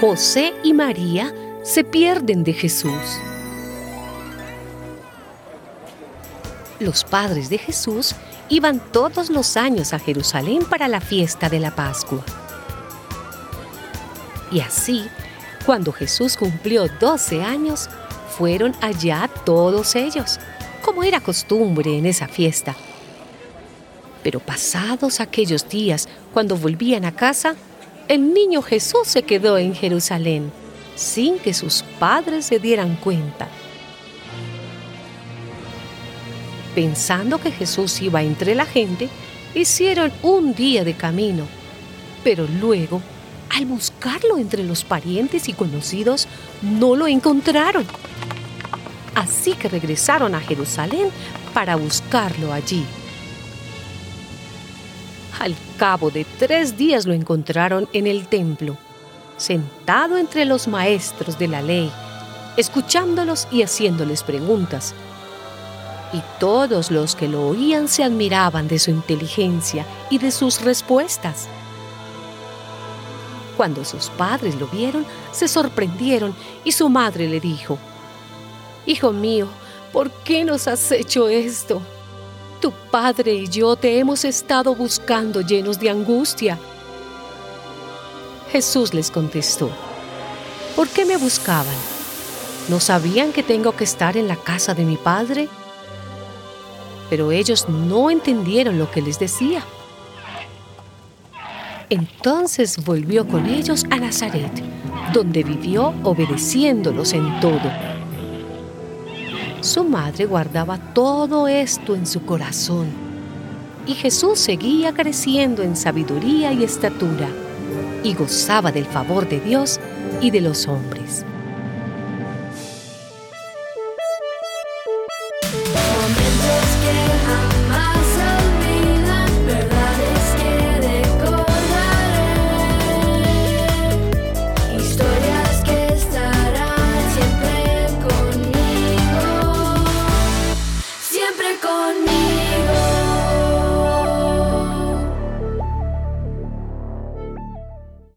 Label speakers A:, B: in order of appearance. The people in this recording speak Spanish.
A: José y María se pierden de Jesús. Los padres de Jesús iban todos los años a Jerusalén para la fiesta de la Pascua. Y así, cuando Jesús cumplió 12 años, fueron allá todos ellos, como era costumbre en esa fiesta. Pero pasados aquellos días, cuando volvían a casa, el niño Jesús se quedó en Jerusalén sin que sus padres se dieran cuenta. Pensando que Jesús iba entre la gente, hicieron un día de camino, pero luego, al buscarlo entre los parientes y conocidos, no lo encontraron. Así que regresaron a Jerusalén para buscarlo allí. Al cabo de tres días lo encontraron en el templo, sentado entre los maestros de la ley, escuchándolos y haciéndoles preguntas. Y todos los que lo oían se admiraban de su inteligencia y de sus respuestas. Cuando sus padres lo vieron, se sorprendieron y su madre le dijo, Hijo mío, ¿por qué nos has hecho esto? Tu padre y yo te hemos estado buscando llenos de angustia. Jesús les contestó, ¿por qué me buscaban? ¿No sabían que tengo que estar en la casa de mi padre? Pero ellos no entendieron lo que les decía. Entonces volvió con ellos a Nazaret, donde vivió obedeciéndolos en todo su madre guardaba todo esto en su corazón y Jesús seguía creciendo en sabiduría y estatura y gozaba del favor de Dios y de los hombres.